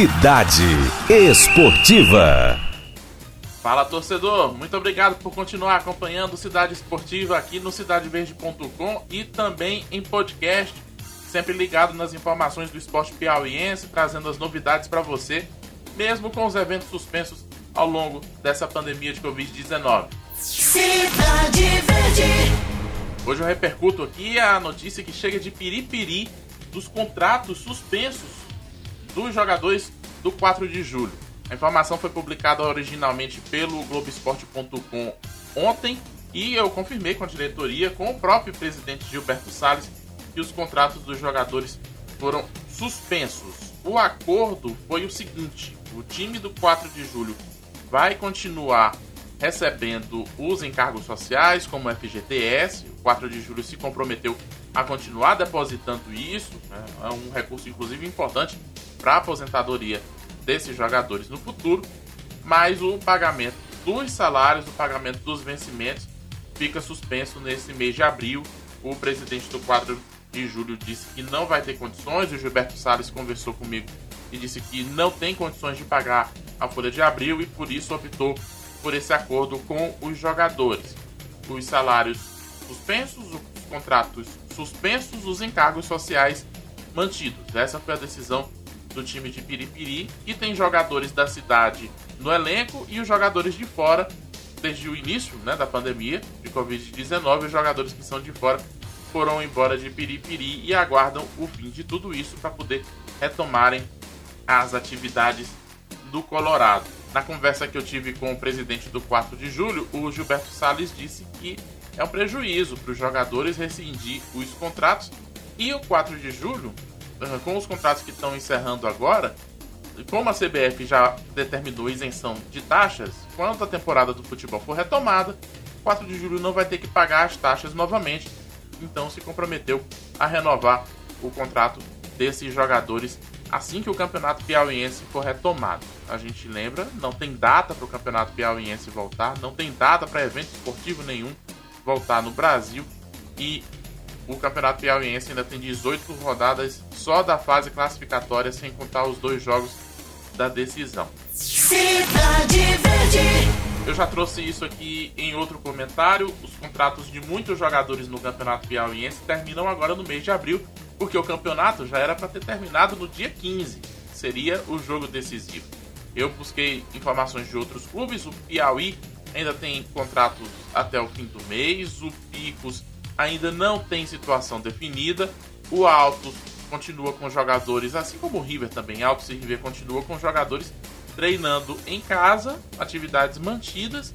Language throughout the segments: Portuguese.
Cidade Esportiva. Fala torcedor, muito obrigado por continuar acompanhando Cidade Esportiva aqui no cidadeverde.com e também em podcast, sempre ligado nas informações do esporte piauiense, trazendo as novidades para você, mesmo com os eventos suspensos ao longo dessa pandemia de Covid-19. Cidade Verde. Hoje eu repercuto aqui a notícia que chega de Piripiri dos contratos suspensos dos jogadores do 4 de julho. A informação foi publicada originalmente pelo Globoesporte.com ontem e eu confirmei com a diretoria, com o próprio presidente Gilberto Salles, que os contratos dos jogadores foram suspensos. O acordo foi o seguinte: o time do 4 de julho vai continuar recebendo os encargos sociais, como o FGTS. O 4 de julho se comprometeu a continuar depositando isso, né? é um recurso inclusive importante para aposentadoria desses jogadores no futuro, mas o pagamento dos salários, o pagamento dos vencimentos fica suspenso nesse mês de abril. O presidente do 4 de julho disse que não vai ter condições, o Gilberto Salles conversou comigo e disse que não tem condições de pagar a folha de abril e por isso optou por esse acordo com os jogadores. Os salários suspensos, os contratos suspensos, os encargos sociais mantidos. Essa foi a decisão do time de Piripiri, que tem jogadores da cidade no elenco e os jogadores de fora, desde o início né, da pandemia de Covid-19, os jogadores que são de fora foram embora de Piripiri e aguardam o fim de tudo isso para poder retomarem as atividades do Colorado. Na conversa que eu tive com o presidente do 4 de julho, o Gilberto Salles disse que é um prejuízo para os jogadores rescindir os contratos e o 4 de julho com os contratos que estão encerrando agora, como a CBF já determinou isenção de taxas, quando a temporada do futebol for retomada, 4 de julho não vai ter que pagar as taxas novamente, então se comprometeu a renovar o contrato desses jogadores assim que o campeonato piauiense for retomado. A gente lembra, não tem data para o campeonato piauiense voltar, não tem data para evento esportivo nenhum voltar no Brasil e o Campeonato Piauiense ainda tem 18 rodadas só da fase classificatória, sem contar os dois jogos da decisão. Eu já trouxe isso aqui em outro comentário. Os contratos de muitos jogadores no Campeonato Piauiense terminam agora no mês de abril, porque o campeonato já era para ter terminado no dia 15. Seria o jogo decisivo. Eu busquei informações de outros clubes. O Piauí ainda tem contratos até o fim do mês. O Picos ainda não tem situação definida. O Altos continua com jogadores, assim como o River também. Altos e River continua com jogadores treinando em casa, atividades mantidas,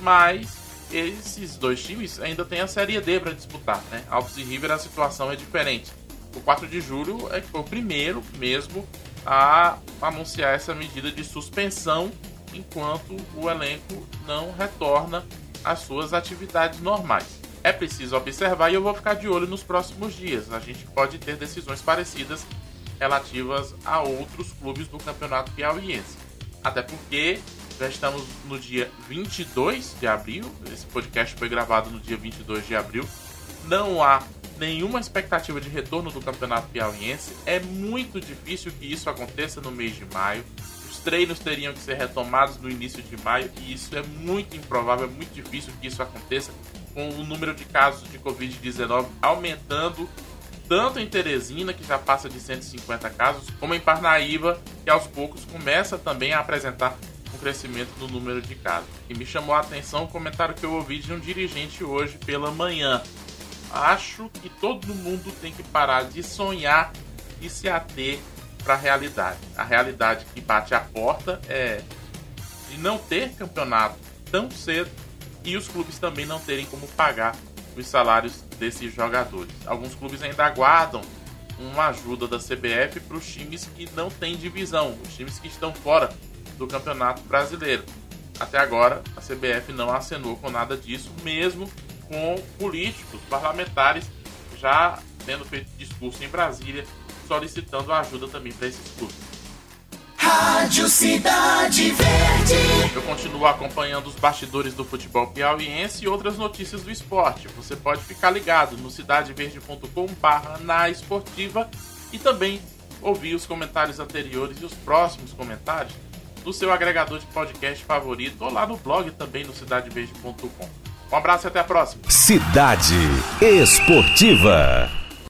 mas esses dois times ainda têm a Série D para disputar, né? Altos e River a situação é diferente. O 4 de julho é que foi o primeiro mesmo a anunciar essa medida de suspensão enquanto o elenco não retorna às suas atividades normais é preciso observar e eu vou ficar de olho nos próximos dias. A gente pode ter decisões parecidas relativas a outros clubes do Campeonato Piauiense. Até porque já estamos no dia 22 de abril, esse podcast foi gravado no dia 22 de abril. Não há nenhuma expectativa de retorno do Campeonato Piauiense. É muito difícil que isso aconteça no mês de maio. Os treinos teriam que ser retomados no início de maio e isso é muito improvável, é muito difícil que isso aconteça com o número de casos de Covid-19 aumentando tanto em Teresina, que já passa de 150 casos, como em Parnaíba, que aos poucos começa também a apresentar um crescimento no número de casos. E me chamou a atenção o comentário que eu ouvi de um dirigente hoje pela manhã. Acho que todo mundo tem que parar de sonhar e se ater para a realidade. A realidade que bate a porta é de não ter campeonato tão cedo e os clubes também não terem como pagar os salários desses jogadores. Alguns clubes ainda aguardam uma ajuda da CBF para os times que não têm divisão, os times que estão fora do Campeonato Brasileiro. Até agora, a CBF não acenou com nada disso, mesmo com políticos, parlamentares já tendo feito discurso em Brasília solicitando ajuda também para esses clubes. Rádio Cidade Verde. Eu continuo acompanhando os bastidores do futebol piauiense e outras notícias do esporte. Você pode ficar ligado no cidadeverde.com/na esportiva e também ouvir os comentários anteriores e os próximos comentários do seu agregador de podcast favorito ou lá no blog também no cidadeverde.com. Um abraço e até a próxima. Cidade Esportiva.